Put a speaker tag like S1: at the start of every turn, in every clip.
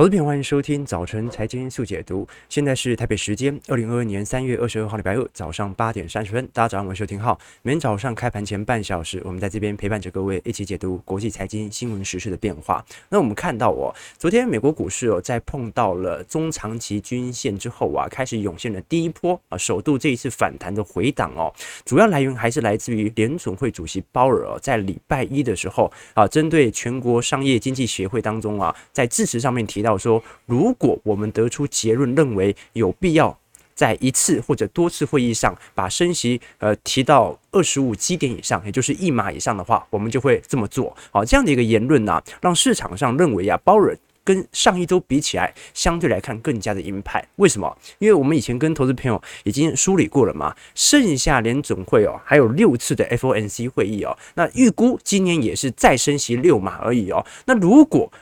S1: 投资朋友，欢迎收听早晨财经速解读。现在是台北时间二零二二年三月二十二号礼拜二早上八点三十分，大家早上好，我是收听号。每天早上开盘前半小时，我们在这边陪伴着各位一起解读国际财经新闻时事的变化。那我们看到哦，昨天美国股市哦，在碰到了中长期均线之后啊，开始涌现了第一波啊，首度这一次反弹的回档哦，主要来源还是来自于联总会主席鲍尔在礼拜一的时候啊，针对全国商业经济协会当中啊，在致辞上面提到。到说，如果我们得出结论，认为有必要在一次或者多次会议上把升息呃提到二十五基点以上，也就是一码以上的话，我们就会这么做。好，这样的一个言论呢、让市场上认为啊，鲍尔跟上一周比起来，相对来看更加的鹰派。为什么？因为我们以前跟投资朋友已经梳理过了嘛，剩下联总会哦，还有六次的 FOMC 会议哦，那预估今年也是再升息六码而已哦。那如果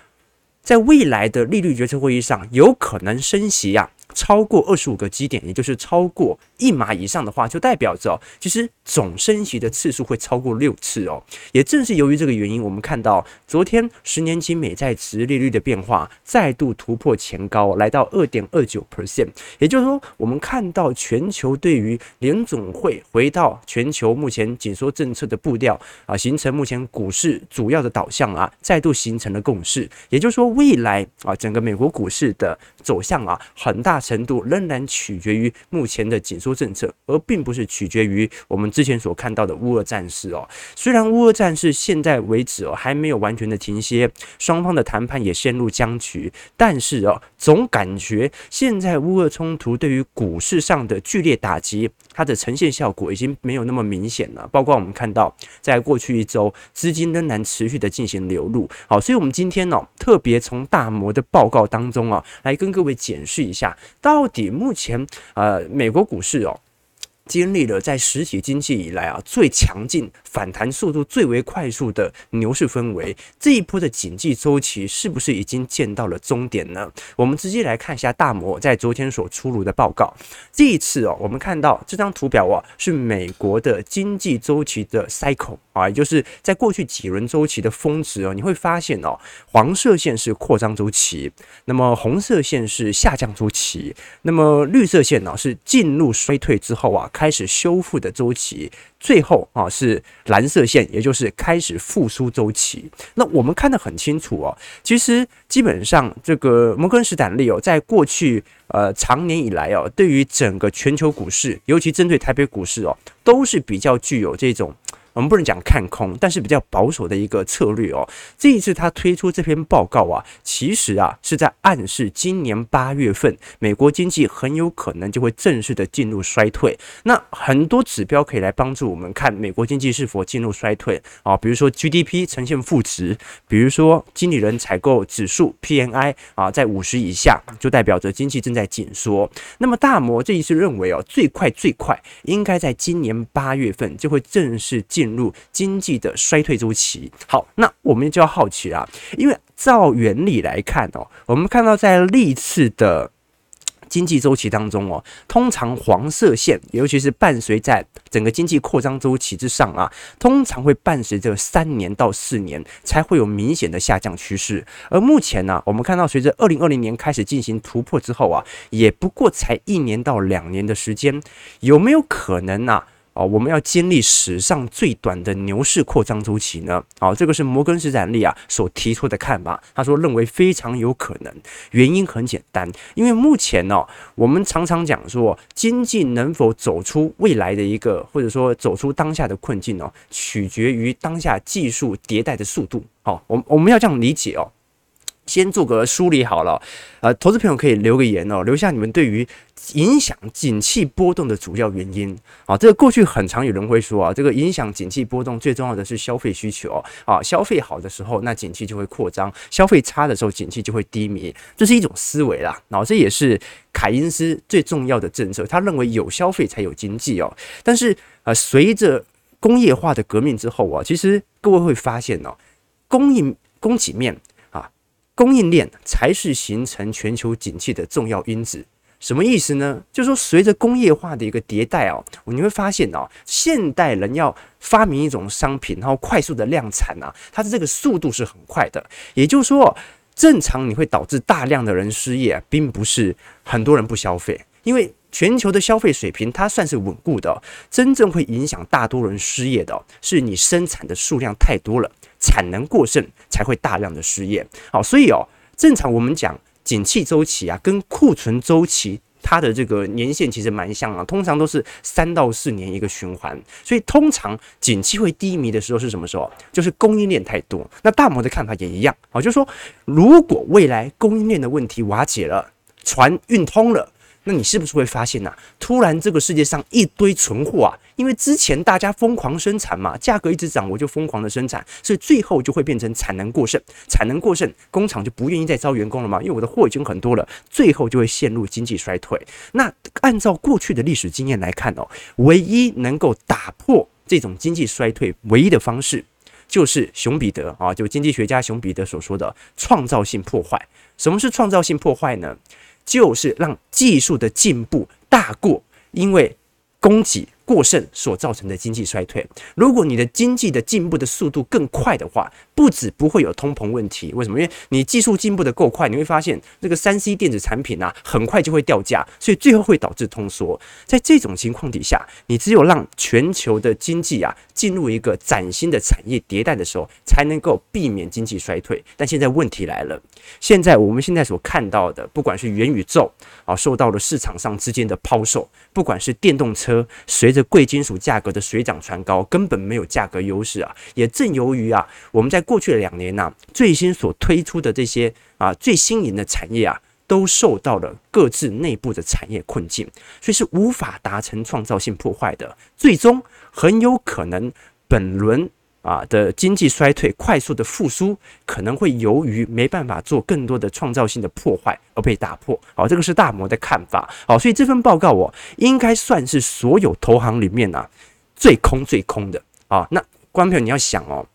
S1: 在未来的利率决策会议上，有可能升息呀、啊。超过二十五个基点，也就是超过一码以上的话，就代表着哦，其实总升息的次数会超过六次哦。也正是由于这个原因，我们看到昨天十年期美债殖利率的变化再度突破前高，来到二点二九 percent。也就是说，我们看到全球对于联总会回到全球目前紧缩政策的步调啊，形成目前股市主要的导向啊，再度形成了共识。也就是说，未来啊，整个美国股市的走向啊，很大。程度仍然取决于目前的紧缩政策，而并不是取决于我们之前所看到的乌俄战事哦。虽然乌俄战事现在为止哦还没有完全的停歇，双方的谈判也陷入僵局，但是哦总感觉现在乌俄冲突对于股市上的剧烈打击，它的呈现效果已经没有那么明显了。包括我们看到，在过去一周资金仍然持续的进行流入。好，所以我们今天呢特别从大摩的报告当中啊来跟各位检视一下。到底目前呃美国股市哦，经历了在实体经济以来啊最强劲、反弹速度最为快速的牛市氛围，这一波的景气周期是不是已经见到了终点呢？我们直接来看一下大摩在昨天所出炉的报告。这一次哦，我们看到这张图表啊，是美国的经济周期的 cycle 啊，也就是在过去几轮周期的峰值哦，你会发现哦，黄色线是扩张周期，那么红色线是下降周期，那么绿色线呢是进入衰退之后啊。开始修复的周期，最后啊是蓝色线，也就是开始复苏周期。那我们看得很清楚哦，其实基本上这个摩根士丹利哦，在过去呃长年以来哦，对于整个全球股市，尤其针对台北股市哦，都是比较具有这种。我们不能讲看空，但是比较保守的一个策略哦。这一次他推出这篇报告啊，其实啊是在暗示今年八月份美国经济很有可能就会正式的进入衰退。那很多指标可以来帮助我们看美国经济是否进入衰退啊，比如说 GDP 呈现负值，比如说经理人采购指数 PNI 啊在五十以下，就代表着经济正在紧缩。那么大摩这一次认为哦，最快最快应该在今年八月份就会正式进。进入经济的衰退周期。好，那我们就要好奇啦，因为照原理来看哦，我们看到在历次的经济周期当中哦，通常黄色线，尤其是伴随在整个经济扩张周期之上啊，通常会伴随着三年到四年才会有明显的下降趋势。而目前呢，我们看到随着二零二零年开始进行突破之后啊，也不过才一年到两年的时间，有没有可能呢？哦，我们要经历史上最短的牛市扩张周期呢？哦，这个是摩根士丹利啊所提出的看法。他说认为非常有可能，原因很简单，因为目前呢，我们常常讲说经济能否走出未来的一个，或者说走出当下的困境哦，取决于当下技术迭代的速度。好，我我们要这样理解哦。先做个梳理好了，呃，投资朋友可以留个言哦，留下你们对于影响景气波动的主要原因啊。这个过去很常有人会说啊，这个影响景气波动最重要的是消费需求啊，消费好的时候，那景气就会扩张；消费差的时候，景气就会低迷。这是一种思维啦，然后这也是凯因斯最重要的政策，他认为有消费才有经济哦。但是呃，随着工业化的革命之后啊，其实各位会发现哦，供应供给面。供应链才是形成全球景气的重要因子。什么意思呢？就是说，随着工业化的一个迭代哦，你会发现哦，现代人要发明一种商品，然后快速的量产啊，它的这个速度是很快的。也就是说，正常你会导致大量的人失业，并不是很多人不消费，因为全球的消费水平它算是稳固的。真正会影响大多人失业的，是你生产的数量太多了，产能过剩才会大量的失业。好，所以哦，正常我们讲景气周期啊，跟库存周期。它的这个年限其实蛮像啊，通常都是三到四年一个循环，所以通常景气会低迷的时候是什么时候？就是供应链太多。那大摩的看法也一样啊，就是说如果未来供应链的问题瓦解了，船运通了。那你是不是会发现呐、突然这个世界上一堆存货啊，因为之前大家疯狂生产嘛，价格一直涨，我就疯狂的生产，所以最后就会变成产能过剩。产能过剩，工厂就不愿意再招员工了嘛，因为我的货已经很多了，最后就会陷入经济衰退。那按照过去的历史经验来看哦，唯一能够打破这种经济衰退唯一的方式，就是熊彼得啊，就经济学家熊彼得所说的创造性破坏。什么是创造性破坏呢？就是让技术的进步大过，因为供给过剩所造成的经济衰退。如果你的经济的进步的速度更快的话，不止不会有通膨问题。为什么？因为你技术进步的够快，你会发现这个三 C 电子产品啊，很快就会掉价，所以最后会导致通缩。在这种情况底下，你只有让全球的经济啊进入一个崭新的产业迭代的时候，才能够避免经济衰退。但现在问题来了，现在我们现在所看到的，不管是元宇宙啊，受到了市场上之间的抛售，不管是电动车随着贵金属价格的水涨船高，根本没有价格优势啊！也正由于啊，我们在过去的两年呐、最新所推出的这些啊最新颖的产业啊，都受到了各自内部的产业困境，所以是无法达成创造性破坏的。最终很有可能本轮。啊的经济衰退快速的复苏，可能会由于没办法做更多的创造性的破坏而被打破。好，这个是大摩的看法。好，所以这份报告我应该算是所有投行里面啊最空最空的啊。那观众你要想哦，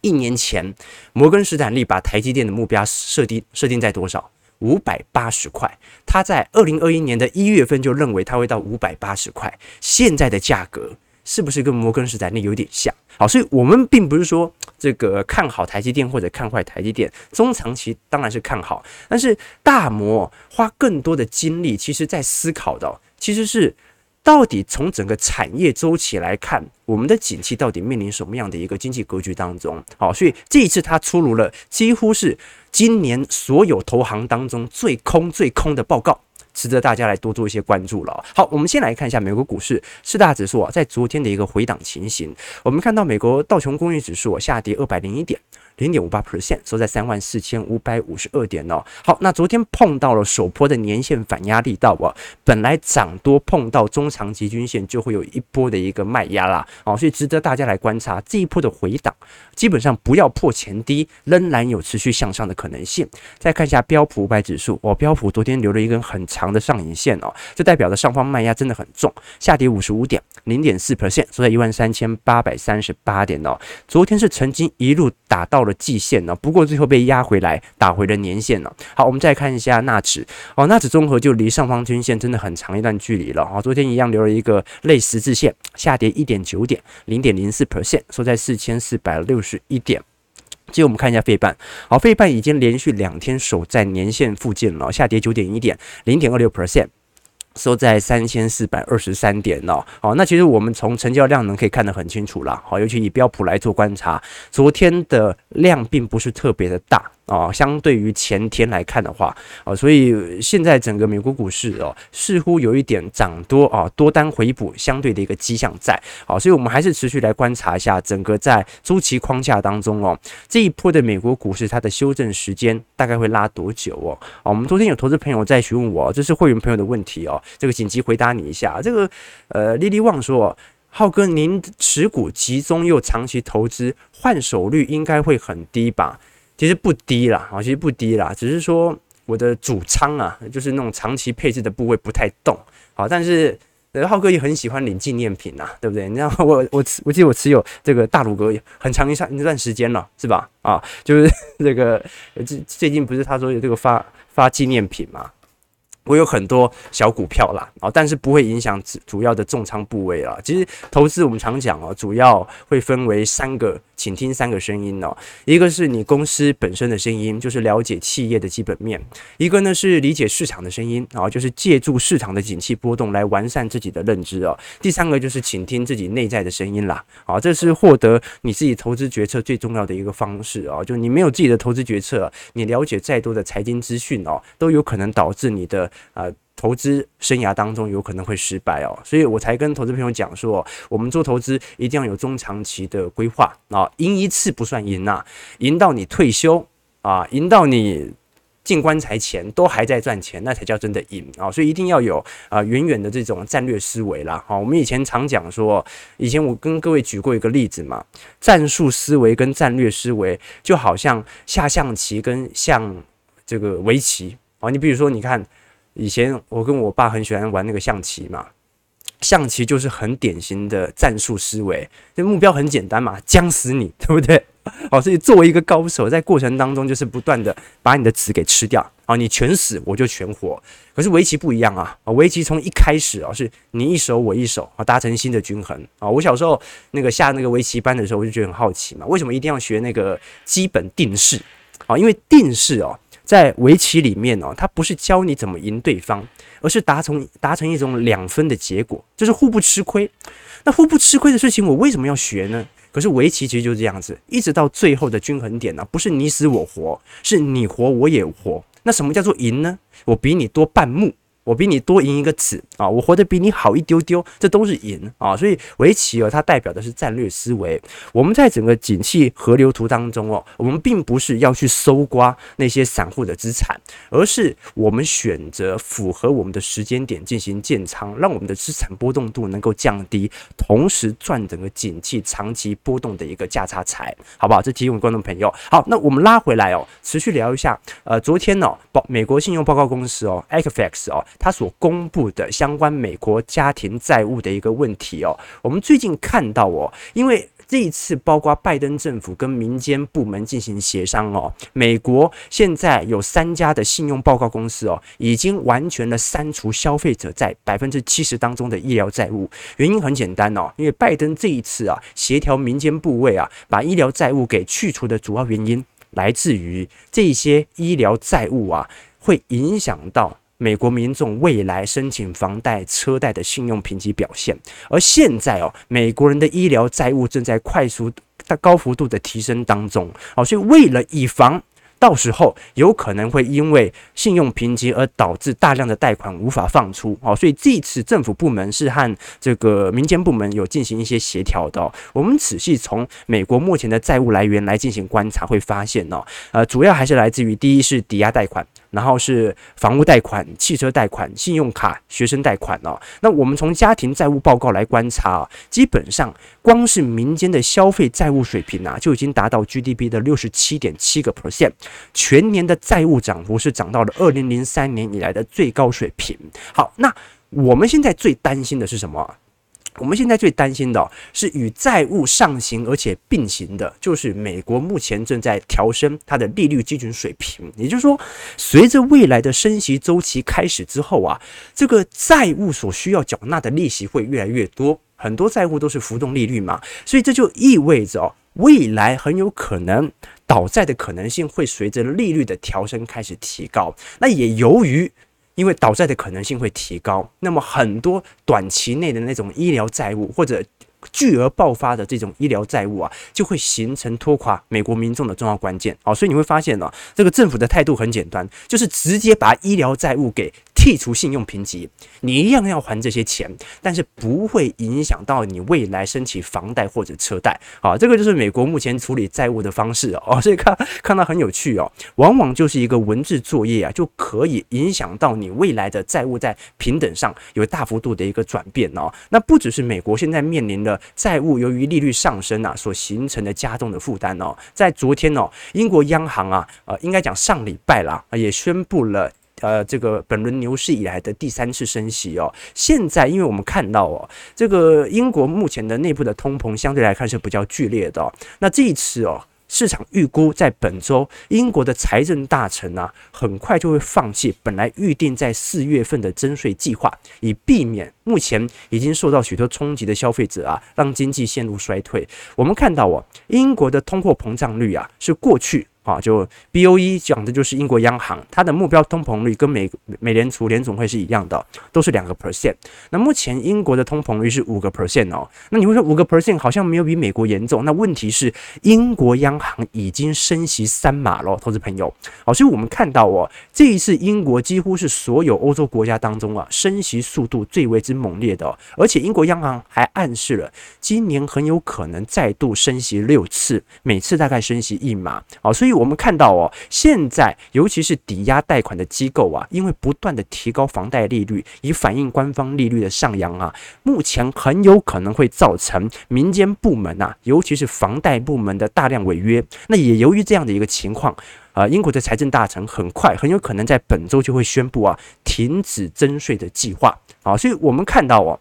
S1: 一年前摩根士丹利把台积电的目标设定设定在多少？五百八十块。他在二零二一年的一月份就认为它会到五百八十块，现在的价格。是不是跟摩根士丹利有点像？好，所以我们并不是说这个看好台积电或者看坏台积电，中长期当然是看好。但是大摩花更多的精力，其实在思考的，其实是到底从整个产业周期来看，我们的景气到底面临什么样的一个经济格局当中？好，所以这一次它出炉了，几乎是今年所有投行当中最空最空的报告。值得大家来多做一些关注了。好，我们先来看一下美国股市四大指数啊，在昨天的一个回档情形。我们看到美国道琼工业指数下跌二百零一点。零点五八 percent 收在三万四千五百五十二点哦。好，那昨天碰到了首波的年线反压力道啊，本来涨多碰到中长期均线就会有一波的一个卖压啦，哦，所以值得大家来观察这一波的回档，基本上不要破前低，仍然有持续向上的可能性。再看一下标普五百指数，哦，标普昨天留了一根很长的上影线哦，这代表的上方卖压真的很重，下跌五十五点，零点四 percent 收在一万三千八百三十八点哦。昨天是曾经一路打到。了了季线呢，不过最后被压回来，打回了年线了。好，我们再看一下纳指哦，纳指综合就离上方均线真的很长一段距离了啊。昨天一样留了一个类十字线，下跌一点九点，零点零四 percent，收在四千四百六十一点。接着我们看一下费半，好，费半已经连续两天守在年线附近了，下跌九点一点，零点二六 percent。收在三千四百二十三点哦，好，那其实我们从成交量能可以看得很清楚了，好，尤其以标普来做观察，昨天的量并不是特别的大。哦，相对于前天来看的话，哦，所以现在整个美国股市哦，似乎有一点涨多啊，多单回补相对的一个迹象在。啊，所以我们还是持续来观察一下整个在周期框架当中哦，这一波的美国股市它的修正时间大概会拉多久哦？啊，我们昨天有投资朋友在询问我，这是会员朋友的问题哦，这个紧急回答你一下。这个呃，莉莉旺说，浩哥，您持股集中又长期投资，换手率应该会很低吧？其实不低啦，啊，其实不低啦，只是说我的主仓啊，就是那种长期配置的部位不太动，好，但是浩哥也很喜欢领纪念品呐，对不对？你知道 我我我记得我持有这个大鲁阁很长一段一段时间了，是吧？啊，就是 这个最最近不是他说有这个发发纪念品嘛？我有很多小股票啦，啊，但是不会影响主主要的重仓部位啦。其实投资我们常讲哦，主要会分为三个。请听三个声音哦，一个是你公司本身的声音，就是了解企业的基本面；一个呢是理解市场的声音啊，就是借助市场的景气波动来完善自己的认知哦；第三个就是倾听自己内在的声音啦，啊，这是获得你自己投资决策最重要的一个方式啊，就你没有自己的投资决策，你了解再多的财经资讯哦，都有可能导致你的呃。投资生涯当中有可能会失败哦，所以我才跟投资朋友讲说，我们做投资一定要有中长期的规划啊，赢一次不算赢呐，赢到你退休啊，赢到你进棺材前都还在赚钱，那才叫真的赢啊，所以一定要有啊远远的这种战略思维啦。好，我们以前常讲说，以前我跟各位举过一个例子嘛，战术思维跟战略思维就好像下象棋跟像这个围棋啊，你比如说你看。以前我跟我爸很喜欢玩那个象棋嘛，象棋就是很典型的战术思维，这目标很简单嘛，将死你，对不对？哦，所以作为一个高手，在过程当中就是不断的把你的子给吃掉，啊，你全死我就全活。可是围棋不一样啊，围棋从一开始啊是你一手我一手啊，达成新的均衡啊。我小时候那个下那个围棋班的时候，我就觉得很好奇嘛，为什么一定要学那个基本定式啊？因为定式哦。在围棋里面哦，它不是教你怎么赢对方，而是达成达成一种两分的结果，就是互不吃亏。那互不吃亏的事情，我为什么要学呢？可是围棋其实就是这样子，一直到最后的均衡点呢，不是你死我活，是你活我也活。那什么叫做赢呢？我比你多半目。我比你多赢一个子啊！我活得比你好一丢丢，这都是赢啊！所以围棋哦，它代表的是战略思维。我们在整个景气河流图当中哦，我们并不是要去搜刮那些散户的资产，而是我们选择符合我们的时间点进行建仓，让我们的资产波动度能够降低，同时赚整个景气长期波动的一个价差财，好不好？这提醒观众朋友。好，那我们拉回来哦，持续聊一下。呃，昨天呢，报美国信用报告公司哦，Equifax 哦。他所公布的相关美国家庭债务的一个问题哦，我们最近看到哦，因为这一次包括拜登政府跟民间部门进行协商哦，美国现在有三家的信用报告公司哦，已经完全的删除消费者在百分之七十当中的医疗债务。原因很简单哦，因为拜登这一次啊，协调民间部位啊，把医疗债务给去除的主要原因来自于这些医疗债务啊，会影响到。美国民众未来申请房贷、车贷的信用评级表现，而现在哦，美国人的医疗债务正在快速、高幅度的提升当中，哦，所以为了以防。到时候有可能会因为信用评级而导致大量的贷款无法放出哦，所以这次政府部门是和这个民间部门有进行一些协调的。我们仔细从美国目前的债务来源来进行观察，会发现哦，呃，主要还是来自于第一是抵押贷款，然后是房屋贷款、汽车贷款、信用卡、学生贷款哦。那我们从家庭债务报告来观察，基本上光是民间的消费债务水平啊，就已经达到 GDP 的六十七点七个 percent。全年的债务涨幅是涨到了二零零三年以来的最高水平。好，那我们现在最担心的是什么？我们现在最担心的是与债务上行而且并行的，就是美国目前正在调升它的利率基准水平。也就是说，随着未来的升息周期开始之后啊，这个债务所需要缴纳的利息会越来越多。很多债务都是浮动利率嘛，所以这就意味着未来很有可能。倒债的可能性会随着利率的调升开始提高，那也由于因为倒债的可能性会提高，那么很多短期内的那种医疗债务或者巨额爆发的这种医疗债务啊，就会形成拖垮美国民众的重要关键。好，所以你会发现呢，这个政府的态度很简单，就是直接把医疗债务给。剔除信用评级，你一样要还这些钱，但是不会影响到你未来申请房贷或者车贷。好，这个就是美国目前处理债务的方式哦。所以看看到很有趣哦，往往就是一个文字作业啊，就可以影响到你未来的债务在平等上有大幅度的一个转变哦。那不只是美国现在面临的债务由于利率上升啊所形成的加重的负担哦，在昨天哦，英国央行啊，呃，应该讲上礼拜啦，也宣布了。呃，这个本轮牛市以来的第三次升息哦，现在因为我们看到哦，这个英国目前的内部的通膨相对来看是比较剧烈的哦，那这一次哦。市场预估在本周，英国的财政大臣啊，很快就会放弃本来预定在四月份的征税计划，以避免目前已经受到许多冲击的消费者啊，让经济陷入衰退。我们看到哦，英国的通货膨胀率啊，是过去。啊，就 BOE 讲的就是英国央行，它的目标通膨率跟美美联储联总会是一样的，都是两个 percent。那目前英国的通膨率是五个 percent 哦。那你会说五个 percent 好像没有比美国严重？那问题是英国央行已经升息三码了，投资朋友。好，所以我们看到哦，这一次英国几乎是所有欧洲国家当中啊，升息速度最为之猛烈的。而且英国央行还暗示了，今年很有可能再度升息六次，每次大概升息一码。好，所以。我们看到哦，现在尤其是抵押贷款的机构啊，因为不断的提高房贷利率，以反映官方利率的上扬啊，目前很有可能会造成民间部门啊，尤其是房贷部门的大量违约。那也由于这样的一个情况，啊，英国的财政大臣很快很有可能在本周就会宣布啊，停止征税的计划。啊，所以我们看到哦，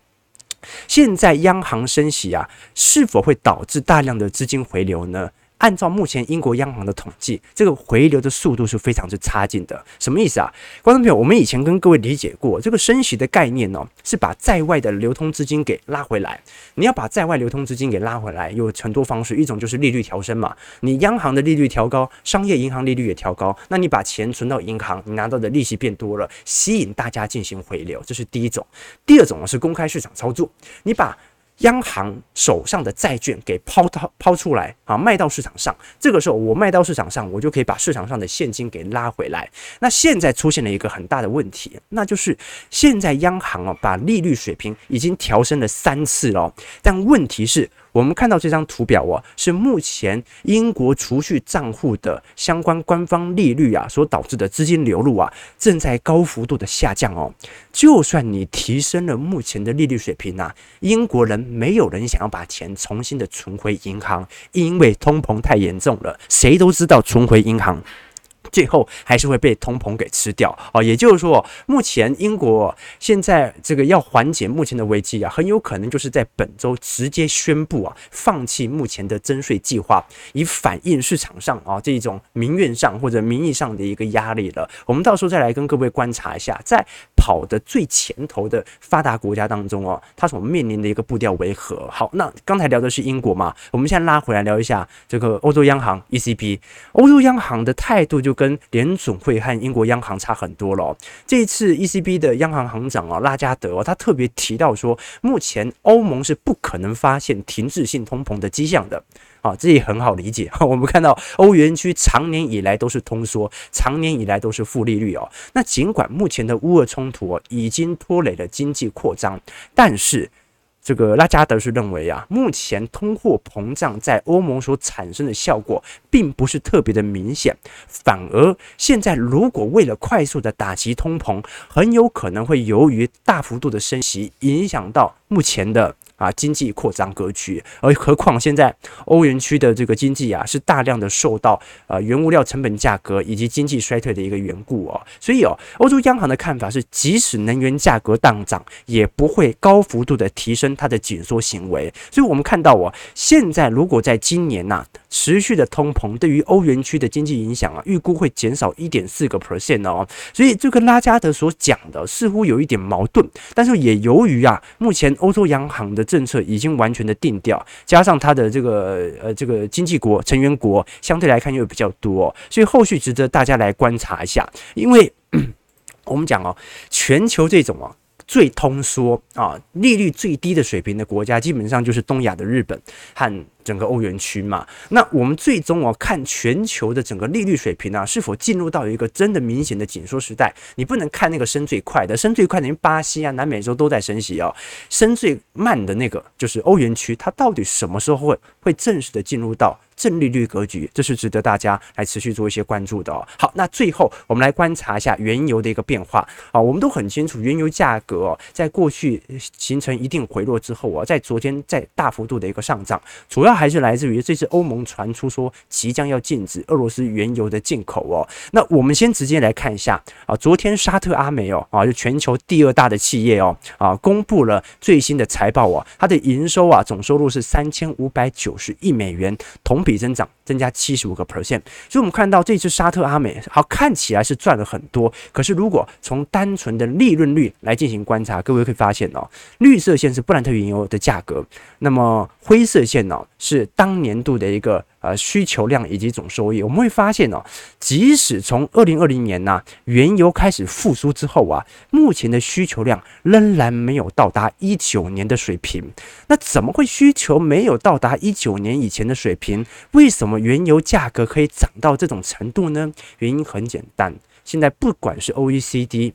S1: 现在央行升息啊，是否会导致大量的资金回流呢？按照目前英国央行的统计，这个回流的速度是非常之差劲的。什么意思啊？观众朋友，我们以前跟各位理解过，这个升息的概念呢、是把在外的流通资金给拉回来。你要把在外流通资金给拉回来，有很多方式，一种就是利率调升嘛。你央行的利率调高，商业银行利率也调高，那你把钱存到银行，你拿到的利息变多了，吸引大家进行回流，这是第一种。第二种呢是公开市场操作，你把央行手上的债券给抛到抛出来啊，卖到市场上。这个时候我卖到市场上，我就可以把市场上的现金给拉回来。那现在出现了一个很大的问题，那就是现在央行啊把利率水平已经调升了三次了，但问题是。我们看到这张图表啊，是目前英国储蓄账户的相关官方利率啊所导致的资金流入啊，正在高幅度的下降哦。就算你提升了目前的利率水平啊，英国人没有人想要把钱重新的存回银行，因为通膨太严重了。谁都知道存回银行。最后还是会被通膨给吃掉啊！也就是说，目前英国现在这个要缓解目前的危机啊，很有可能就是在本周直接宣布啊，放弃目前的征税计划，以反映市场上啊这一种民怨上或者民意上的一个压力了。我们到时候再来跟各位观察一下，在跑的最前头的发达国家当中哦，它所面临的一个步调为何？好，那刚才聊的是英国嘛，我们现在拉回来聊一下这个欧洲央行 ECB，欧洲央行的态度就。跟联总会和英国央行差很多了。这一次 ECB 的央行行长啊拉加德哦，他特别提到说，目前欧盟是不可能发现停滞性通膨的迹象的。啊，这也很好理解。我们看到欧元区长年以来都是通缩，长年以来都是负利率哦。那尽管目前的乌俄冲突已经拖累了经济扩张，但是。这个拉加德是认为啊，目前通货膨胀在欧盟所产生的效果并不是特别的明显，反而现在如果为了快速的打击通膨，很有可能会由于大幅度的升息，影响到目前的。啊，经济扩张格局，而何况现在欧元区的这个经济啊，是大量的受到呃原物料成本价格以及经济衰退的一个缘故哦，所以哦，欧洲央行的看法是，即使能源价格荡涨，也不会高幅度的提升它的紧缩行为。所以我们看到哦，现在如果在今年呐、持续的通膨对于欧元区的经济影响啊，预估会减少一点四个 percent 哦，所以这个拉加德所讲的似乎有一点矛盾，但是也由于啊，目前欧洲央行的政策已经完全的定调，加上它的这个呃这个经济国成员国相对来看又比较多，所以后续值得大家来观察一下，因为 我们讲哦，全球这种啊。最通缩啊，利率最低的水平的国家，基本上就是东亚的日本和整个欧元区嘛。那我们最终哦，看全球的整个利率水平啊，是否进入到一个真的明显的紧缩时代？你不能看那个升最快的，升最快的，因为巴西啊、南美洲都在升息哦。升最慢的那个就是欧元区，它到底什么时候会会正式的进入到？正利率格局，这是值得大家来持续做一些关注的哦。好，那最后我们来观察一下原油的一个变化啊。我们都很清楚，原油价格，在过去形成一定回落之后啊，在昨天在大幅度的一个上涨，主要它还是来自于这次欧盟传出说即将要禁止俄罗斯原油的进口哦。那我们先直接来看一下啊，昨天沙特阿美哦啊，就全球第二大的企业哦啊，公布了最新的财报哦，它的营收啊总收入是三千五百九十亿美元，同比增长增加七十五个 percent。所以我们看到这次沙特阿美好看起来是赚了很多，可是如果从单纯的利润率来进行观察，各位会发现哦，绿色线是布兰特原油的价格，那么灰色线呢是当年度的一个。呃，需求量以及总收益，我们会发现哦，即使从二零二零年呐、原油开始复苏之后啊，目前的需求量仍然没有到达一九年的水平。那怎么会需求没有到达一九年以前的水平？为什么原油价格可以涨到这种程度呢？原因很简单，现在不管是 OECD，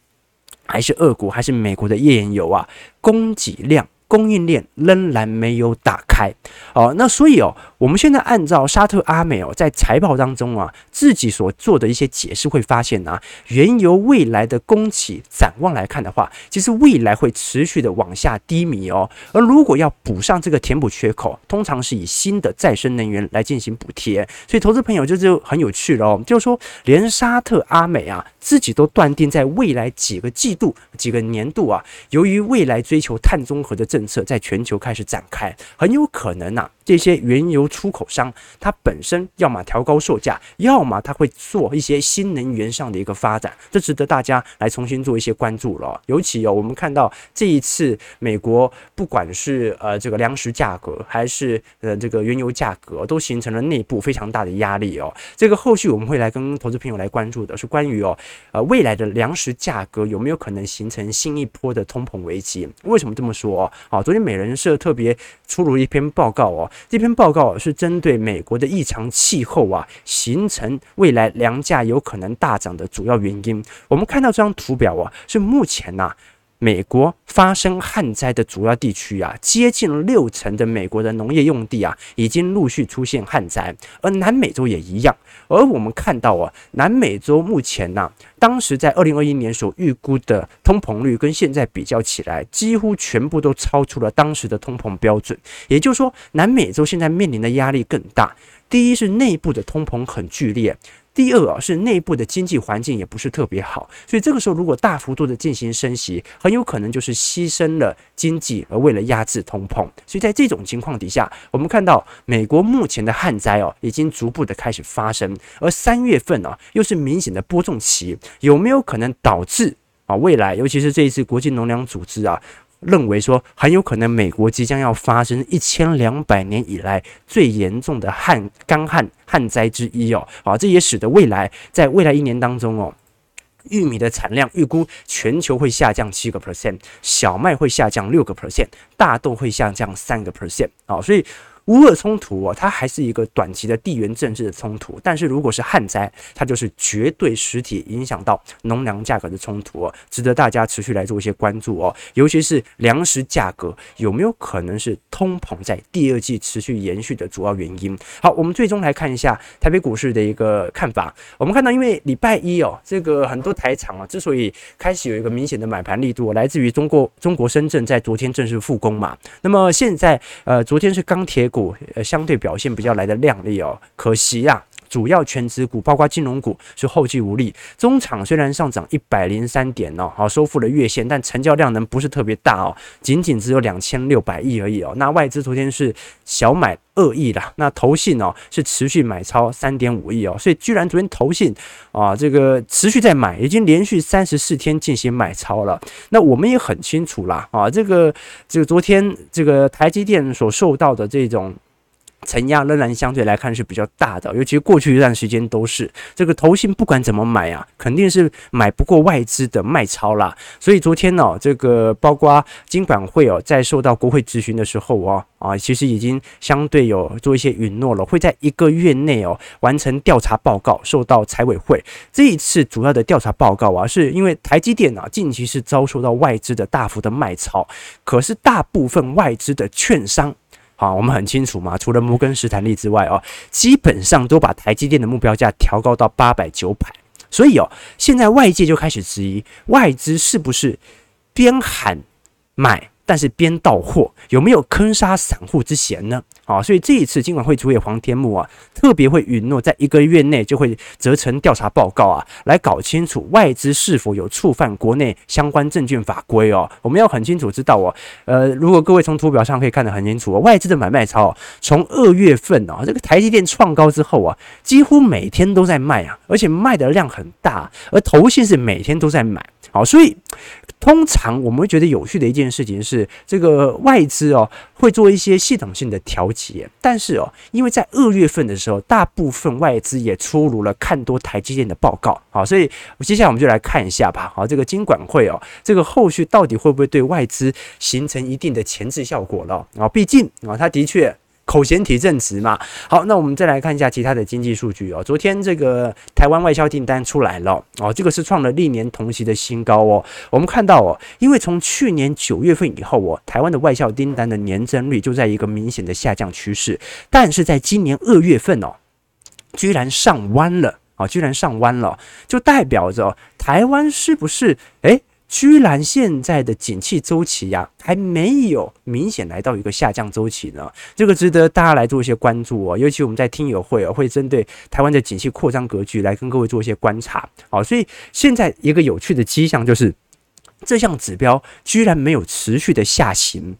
S1: 还是俄国，还是美国的页岩油啊，供给量。供应链仍然没有打开，哦，那所以哦，我们现在按照沙特阿美哦在财报当中啊自己所做的一些解释，会发现啊，原油未来的供给展望来看的话，其实未来会持续的往下低迷哦。而如果要补上这个填补缺口，通常是以新的再生能源来进行补贴。所以投资朋友就就很有趣了哦，就是说连沙特阿美啊自己都断定，在未来几个季度、几个年度啊，由于未来追求碳中和的政策在全球开始展开，很有可能呐、这些原油出口商它本身要么调高售价，要么它会做一些新能源上的一个发展，这值得大家来重新做一些关注了。尤其哦，我们看到这一次美国不管是呃这个粮食价格，还是呃这个原油价格，都形成了内部非常大的压力哦。这个后续我们会来跟投资朋友来关注的是关于哦呃未来的粮食价格有没有可能形成新一波的通膨危机？为什么这么说哦？好，昨天美人社特别出炉一篇报告哦，这篇报告是针对美国的异常气候啊，形成未来粮价有可能大涨的主要原因。我们看到这张图表啊，是目前呐、美国发生旱灾的主要地区啊，接近六成的美国的农业用地啊，已经陆续出现旱灾，而南美洲也一样。而我们看到啊，南美洲目前呐、啊。当时在二零二一年所预估的通膨率跟现在比较起来，几乎全部都超出了当时的通膨标准。也就是说，南美洲现在面临的压力更大。第一是内部的通膨很剧烈。第二啊，是内部的经济环境也不是特别好，所以这个时候如果大幅度的进行升息，很有可能就是牺牲了经济，而为了压制通膨。所以在这种情况底下，我们看到美国目前的旱灾哦，已经逐步的开始发生，而三月份啊，又是明显的播种期，有没有可能导致啊未来，尤其是这一次国际农粮组织啊？认为说很有可能美国即将要发生一千两百年以来最严重的旱干旱旱灾之一哦，啊，这也使得未来在未来一年当中哦，玉米的产量预估全球会下降七个 percent，小麦会下降六个 percent，大豆会下降三个 percent 啊，所以。乌俄冲突哦，它还是一个短期的地缘政治的冲突，但是如果是旱灾，它就是绝对实体影响到农粮价格的冲突哦，值得大家持续来做一些关注哦。尤其是粮食价格有没有可能是通膨在第二季持续延续的主要原因？好，我们最终来看一下台北股市的一个看法。我们看到，因为礼拜一哦，这个很多台厂啊，之所以开始有一个明显的买盘力度，来自于中国中国深圳在昨天正式复工嘛。那么现在呃，昨天是钢铁。股呃相对表现比较来的靓丽哦，可惜啊，主要全值股包括金融股是后继无力。中场虽然上涨一百零三点哦，好收复了月线，但成交量能不是特别大哦，仅仅只有两千六百亿而已哦。那外资昨天是小买二亿啦，那投信哦是持续买超三点五亿哦，所以居然昨天投信啊这个持续在买，已经连续三十四天进行买超了。那我们也很清楚啦啊，这个这个昨天这个台积电所受到的这种。承压仍然相对来看是比较大的，尤其过去一段时间都是这个投信不管怎么买啊，肯定是买不过外资的卖超啦。所以昨天呢、哦，这个包括金管会哦，在受到国会质询的时候哦，啊，其实已经相对有做一些允诺了，会在一个月内哦完成调查报告，受到财委会。这一次主要的调查报告啊，是因为台积电啊近期是遭受到外资的大幅的卖超，可是大部分外资的券商。好，我们很清楚嘛，除了摩根士丹利之外哦，基本上都把台积电的目标价调高到八百九百，所以哦，现在外界就开始质疑外资是不是边喊买但是边到货有没有坑杀散户之嫌呢？啊，所以这一次金管会主委黄天牧啊，特别会允诺在一个月内就会责成调查报告啊，来搞清楚外资是否有触犯国内相关证券法规哦。我们要很清楚知道哦，呃，如果各位从图表上可以看得很清楚哦，外资的买卖超从二月份啊，这个台积电创高之后啊，几乎每天都在卖啊，而且卖的量很大，而投信是每天都在买。好，所以通常我们会觉得有趣的一件事情是，这个外资哦会做一些系统性的调节，但是哦，因为在二月份的时候，大部分外资也出炉了看多台积电的报告，好，所以接下来我们就来看一下吧。好，这个金管会哦，这个后续到底会不会对外资形成一定的前置效果了？啊，毕竟啊，它的确。口嫌体正直嘛，好，那我们再来看一下其他的经济数据哦。昨天这个台湾外销订单出来了哦，这个是创了历年同期的新高哦。我们看到哦，因为从去年九月份以后哦，台湾的外销订单的年增率就在一个明显的下降趋势，但是在今年二月份哦，居然上弯了啊，居然上弯了，就代表着台湾是不是诶？居然现在的景气周期呀，还没有明显来到一个下降周期呢，这个值得大家来做一些关注哦。尤其我们在听友会哦，会针对台湾的景气扩张格局来跟各位做一些观察。好，所以现在一个有趣的迹象就是，这项指标居然没有持续的下行。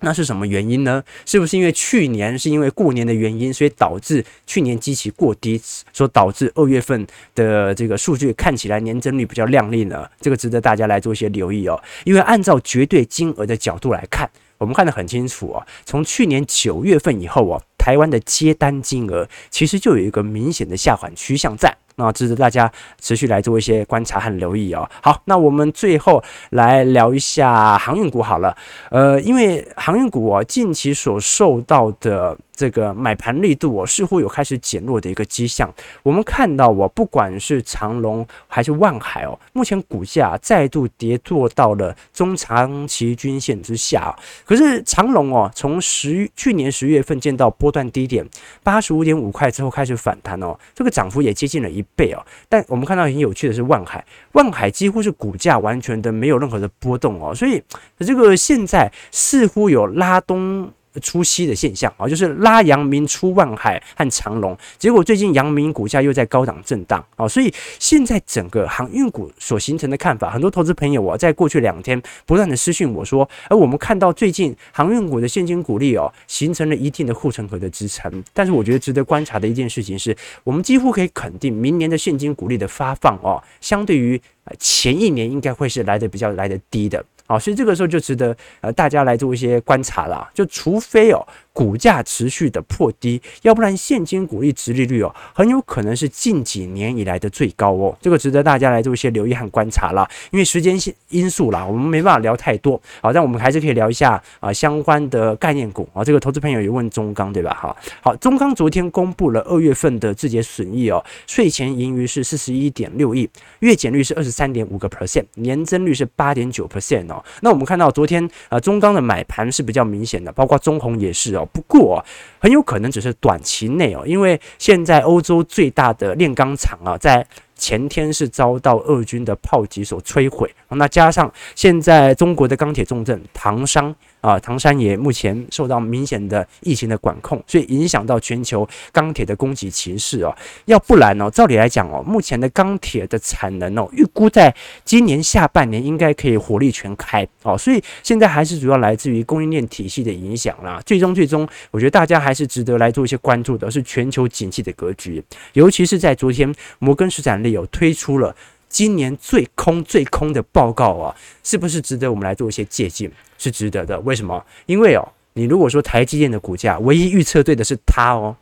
S1: 那是什么原因呢？是不是因为去年是因为过年的原因，所以导致去年基期过低，所导致二月份的这个数据看起来年增率比较亮丽呢？这个值得大家来做一些留意哦。因为按照绝对金额的角度来看，我们看得很清楚哦。从去年九月份以后哦，台湾的接单金额其实就有一个明显的下缓趋向在。那值得大家持续来做一些观察和留意哦。好，那我们最后来聊一下航运股好了。呃，因为航运股哦，近期所受到的。这个买盘力度哦，似乎有开始减弱的一个迹象。我们看到哦，不管是长龙还是万海哦，目前股价再度跌落到了中长期均线之下。可是长龙哦，从十去年十月份见到波段低点八十五点五块之后开始反弹哦，这个涨幅也接近了一倍哦。但我们看到很有趣的是万海，万海几乎是股价完全的没有任何的波动哦，所以这个现在似乎有拉东。出息的现象啊，就是拉阳明出万海和长龙，结果最近阳明股价又在高档震荡啊，所以现在整个航运股所形成的看法，很多投资朋友啊，在过去两天不断的私讯我说，而我们看到最近航运股的现金股利哦，形成了一定的护城河的支撑，但是我觉得值得观察的一件事情是，我们几乎可以肯定，明年的现金股利的发放哦，相对于前一年应该会是来的比较来的低的。好，所以这个时候就值得呃大家来做一些观察了。就除非哦。股价持续的破低，要不然现金股利殖利率哦，很有可能是近几年以来的最高哦。这个值得大家来做一些留意和观察了。因为时间性因素啦，我们没办法聊太多。好，但我们还是可以聊一下啊相关的概念股啊。这个投资朋友也问中钢对吧？哈，好，中钢昨天公布了二月份的自结损益哦，税前盈余是四十一点六亿，月减率是二十三点五个 percent，年增率是八点九 percent 哦。那我们看到昨天啊中钢的买盘是比较明显的，包括中红也是哦。不过很有可能只是短期内哦，因为现在欧洲最大的炼钢厂啊，在前天是遭到俄军的炮击所摧毁，那加上现在中国的钢铁重镇唐山。啊，唐山也目前受到明显的疫情的管控，所以影响到全球钢铁的供给情势哦。要不然哦，照理来讲哦，目前的钢铁的产能哦，预估在今年下半年应该可以火力全开哦。所以现在还是主要来自于供应链体系的影响啦。最终最终，我觉得大家还是值得来做一些关注的，是全球景气的格局，尤其是在昨天摩根士丹利有推出了。今年最空最空的报告啊，是不是值得我们来做一些借鉴？是值得的。为什么？因为哦，你如果说台积电的股价唯一预测对的是它哦，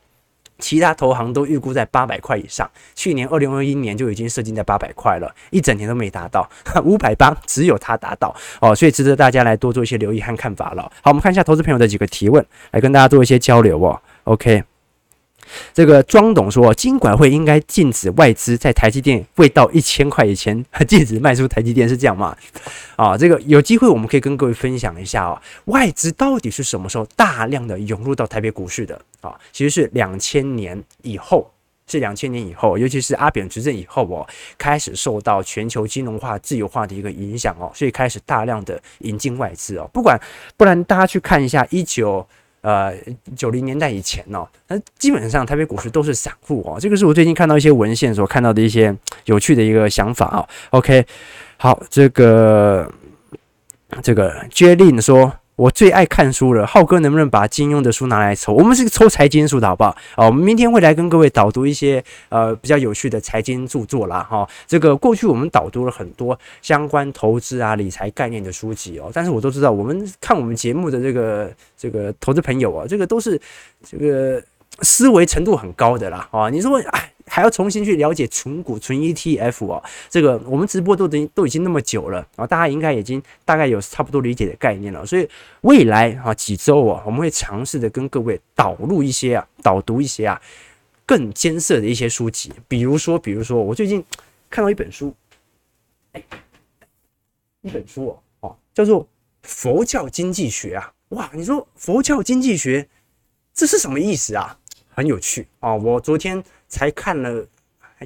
S1: 其他投行都预估在八百块以上。去年二零二一年就已经设定在八百块了，一整年都没达到，五百八只有它达到哦，所以值得大家来多做一些留意和看法了。好，我们看一下投资朋友的几个提问，来跟大家做一些交流哦。OK。这个庄董说，金管会应该禁止外资在台积电未到一千块以前禁止卖出台积电，是这样吗？啊，这个有机会我们可以跟各位分享一下哦，外资到底是什么时候大量的涌入到台北股市的啊？其实是两千年以后是两千年以后，尤其是阿扁执政以后哦，开始受到全球金融化、自由化的一个影响哦，所以开始大量的引进外资哦。不管不然，大家去看一下一九呃九零年代以前哦，那基本上台北股市都是散户哦。这个是我最近看到一些文献所看到的一些有趣的一个想法啊。OK，好，这个这个 Jalin 说。我最爱看书了，浩哥能不能把金庸的书拿来抽？我们是抽财经书的好不好？啊，我们明天会来跟各位导读一些呃比较有趣的财经著作啦。哈。这个过去我们导读了很多相关投资啊理财概念的书籍哦，但是我都知道，我们看我们节目的这个这个投资朋友啊，这个都是这个思维程度很高的啦。啊，你说哎。还要重新去了解存股、存 ETF 哦，这个我们直播都已经都已经那么久了啊，大家应该已经大概有差不多理解的概念了。所以未来啊几周啊，我们会尝试的跟各位导入一些啊，导读一些啊更艰涩的一些书籍，比如说，比如说我最近看到一本书，哎，一本书哦，哦，叫做《佛教经济学》啊，哇，你说佛教经济学这是什么意思啊？很有趣啊，我昨天。才看了，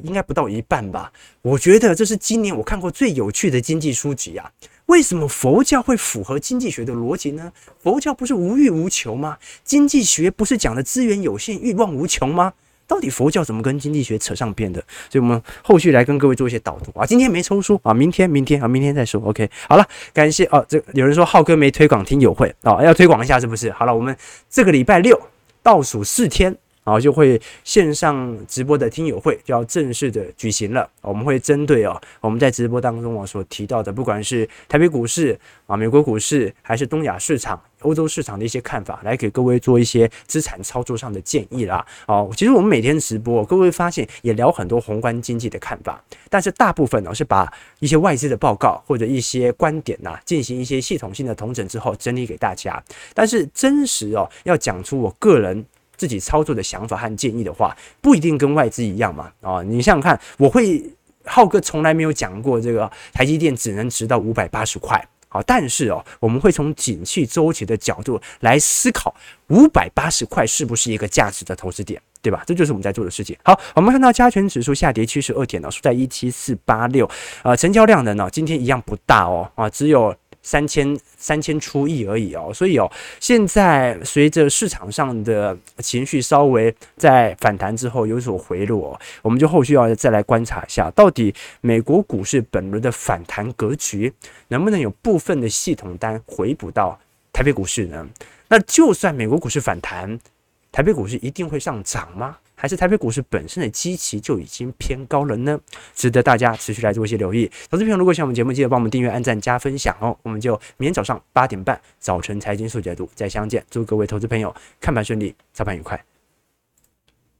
S1: 应该不到一半吧。我觉得这是今年我看过最有趣的经济书籍啊。为什么佛教会符合经济学的逻辑呢？佛教不是无欲无求吗？经济学不是讲的资源有限、欲望无穷吗？到底佛教怎么跟经济学扯上边的？所以我们后续来跟各位做一些导读啊。今天没抽书啊，明天、明天啊，明天再说。OK，好了，感谢哦。这有人说浩哥没推广听友会啊，要推广一下是不是？好了，我们这个礼拜六倒数四天。然后就会线上直播的听友会就要正式的举行了。我们会针对哦，我们在直播当中啊所提到的，不管是台北股市啊、美国股市，还是东亚市场、欧洲市场的一些看法，来给各位做一些资产操作上的建议啦。哦，其实我们每天直播，各位发现也聊很多宏观经济的看法，但是大部分呢是把一些外资的报告或者一些观点呐进行一些系统性的统整之后整理给大家。但是真实哦，要讲出我个人。自己操作的想法和建议的话，不一定跟外资一样嘛。啊，你想想看，我会浩哥从来没有讲过这个台积电只能值到五百八十块。好，但是哦，我们会从景气周期的角度来思考，五百八十块是不是一个价值的投资点，对吧？这就是我们在做的事情。好，我们看到加权指数下跌七十二点呢，收在一七四八六。呃，成交量的呢，今天一样不大哦，啊，只有。三千三千出亿而已哦，所以哦，现在随着市场上的情绪稍微在反弹之后有所回落，我们就后续要再来观察一下，到底美国股市本轮的反弹格局能不能有部分的系统单回补到台北股市呢？那就算美国股市反弹，台北股市一定会上涨吗？还是台北股市本身的基期就已经偏高了呢？值得大家持续来做一些留意。投资朋友，如果喜欢我们节目，记得帮我们订阅、按赞、加分享哦。我们就明天早上八点半早晨财经速解读再相见。祝各位投资朋友看盘顺利，操盘愉快。